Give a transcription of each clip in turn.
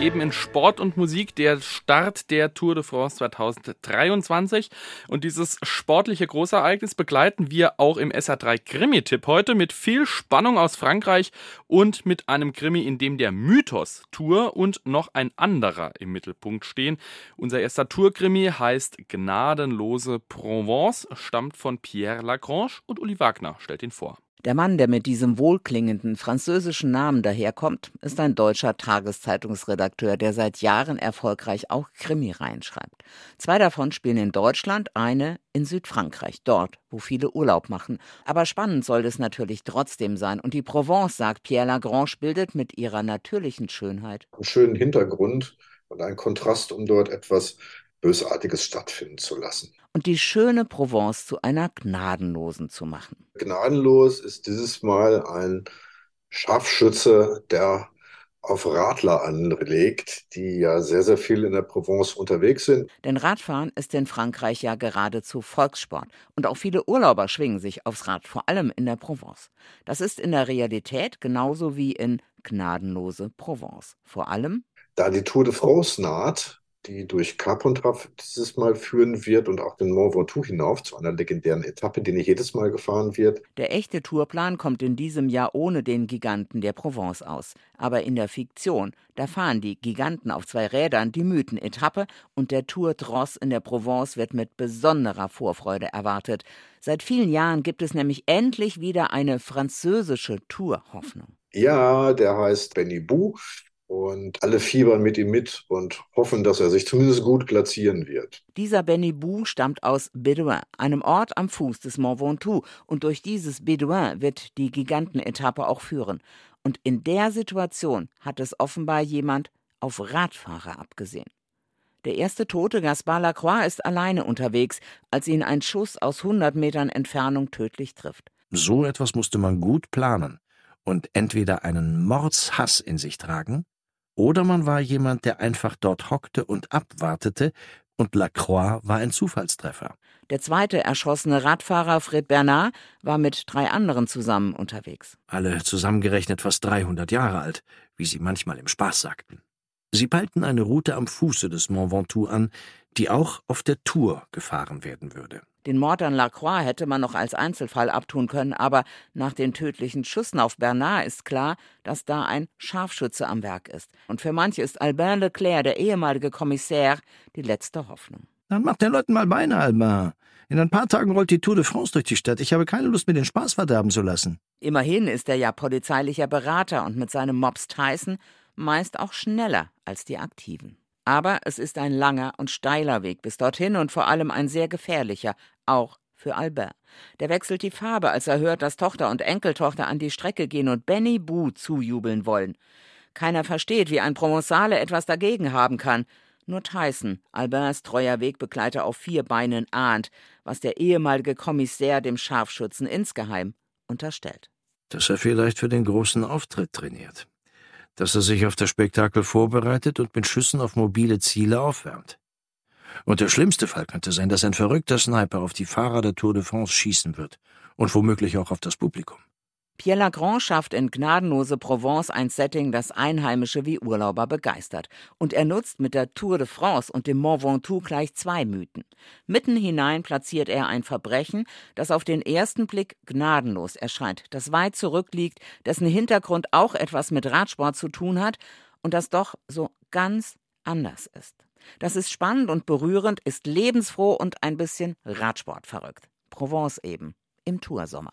Eben in Sport und Musik der Start der Tour de France 2023. Und dieses sportliche Großereignis begleiten wir auch im SR3 Krimi-Tipp heute mit viel Spannung aus Frankreich und mit einem Krimi, in dem der Mythos Tour und noch ein anderer im Mittelpunkt stehen. Unser erster Tour-Krimi heißt Gnadenlose Provence, stammt von Pierre Lagrange und Uli Wagner stellt ihn vor. Der Mann, der mit diesem wohlklingenden französischen Namen daherkommt, ist ein deutscher Tageszeitungsredakteur, der seit Jahren erfolgreich auch Krimi reinschreibt. Zwei davon spielen in Deutschland, eine in Südfrankreich, dort, wo viele Urlaub machen. Aber spannend soll es natürlich trotzdem sein. Und die Provence, sagt Pierre Lagrange, bildet mit ihrer natürlichen Schönheit einen schönen Hintergrund und einen Kontrast, um dort etwas Bösartiges stattfinden zu lassen. Und die schöne Provence zu einer gnadenlosen zu machen. Gnadenlos ist dieses Mal ein Scharfschütze, der auf Radler anlegt, die ja sehr, sehr viel in der Provence unterwegs sind. Denn Radfahren ist in Frankreich ja geradezu Volkssport. Und auch viele Urlauber schwingen sich aufs Rad, vor allem in der Provence. Das ist in der Realität genauso wie in gnadenlose Provence. Vor allem, da die Tour de France naht, die durch Carpentras dieses Mal führen wird und auch den Mont Ventoux hinauf zu einer legendären Etappe, die nicht jedes Mal gefahren wird. Der echte Tourplan kommt in diesem Jahr ohne den Giganten der Provence aus. Aber in der Fiktion, da fahren die Giganten auf zwei Rädern die Mythenetappe und der Tour Dross in der Provence wird mit besonderer Vorfreude erwartet. Seit vielen Jahren gibt es nämlich endlich wieder eine französische Tour-Hoffnung. Ja, der heißt Benny Bou und alle fiebern mit ihm mit und hoffen, dass er sich zumindest gut platzieren wird. Dieser Benny Bou stammt aus Bedouin, einem Ort am Fuß des Mont Ventoux. Und durch dieses Bedouin wird die Gigantenetappe auch führen. Und in der Situation hat es offenbar jemand auf Radfahrer abgesehen. Der erste Tote, Gaspard Lacroix, ist alleine unterwegs, als ihn ein Schuss aus 100 Metern Entfernung tödlich trifft. So etwas musste man gut planen und entweder einen Mordshass in sich tragen oder man war jemand, der einfach dort hockte und abwartete, und Lacroix war ein Zufallstreffer. Der zweite erschossene Radfahrer Fred Bernard war mit drei anderen zusammen unterwegs. Alle zusammengerechnet fast 300 Jahre alt, wie sie manchmal im Spaß sagten. Sie peilten eine Route am Fuße des Mont Ventoux an, die auch auf der Tour gefahren werden würde. Den Mord an Lacroix hätte man noch als Einzelfall abtun können, aber nach den tödlichen Schüssen auf Bernard ist klar, dass da ein Scharfschütze am Werk ist. Und für manche ist Albin Leclerc, der ehemalige Kommissär, die letzte Hoffnung. Dann macht den Leuten mal Beine, Albin. In ein paar Tagen rollt die Tour de France durch die Stadt. Ich habe keine Lust, mir den Spaß verderben zu lassen. Immerhin ist er ja polizeilicher Berater und mit seinem Mops Tyson meist auch schneller als die Aktiven. Aber es ist ein langer und steiler Weg bis dorthin und vor allem ein sehr gefährlicher, auch für Albert. Der wechselt die Farbe, als er hört, dass Tochter und Enkeltochter an die Strecke gehen und Benny Boo zujubeln wollen. Keiner versteht, wie ein Provenzale etwas dagegen haben kann. Nur Tyson, Alberts treuer Wegbegleiter auf vier Beinen, ahnt, was der ehemalige Kommissär dem Scharfschützen insgeheim unterstellt. Dass er vielleicht für den großen Auftritt trainiert dass er sich auf das Spektakel vorbereitet und mit Schüssen auf mobile Ziele aufwärmt. Und der schlimmste Fall könnte sein, dass ein verrückter Sniper auf die Fahrer der Tour de France schießen wird und womöglich auch auf das Publikum. Pierre Lagrange schafft in Gnadenlose Provence ein Setting, das Einheimische wie Urlauber begeistert. Und er nutzt mit der Tour de France und dem Mont Ventoux gleich zwei Mythen. Mitten hinein platziert er ein Verbrechen, das auf den ersten Blick gnadenlos erscheint, das weit zurückliegt, dessen Hintergrund auch etwas mit Radsport zu tun hat und das doch so ganz anders ist. Das ist spannend und berührend, ist lebensfroh und ein bisschen Radsport verrückt. Provence eben, im Toursommer.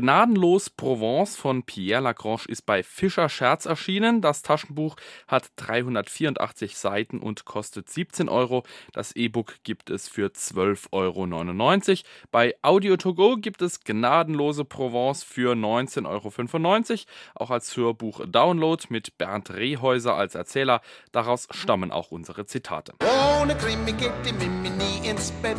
Gnadenlos Provence von Pierre Lagrange ist bei Fischer Scherz erschienen. Das Taschenbuch hat 384 Seiten und kostet 17 Euro. Das E-Book gibt es für 12,99 Euro. Bei Audio to go gibt es Gnadenlose Provence für 19,95 Euro. Auch als Hörbuch Download mit Bernd Rehäuser als Erzähler. Daraus stammen auch unsere Zitate. Ohne Krimi geht die Mimi nie ins Bett.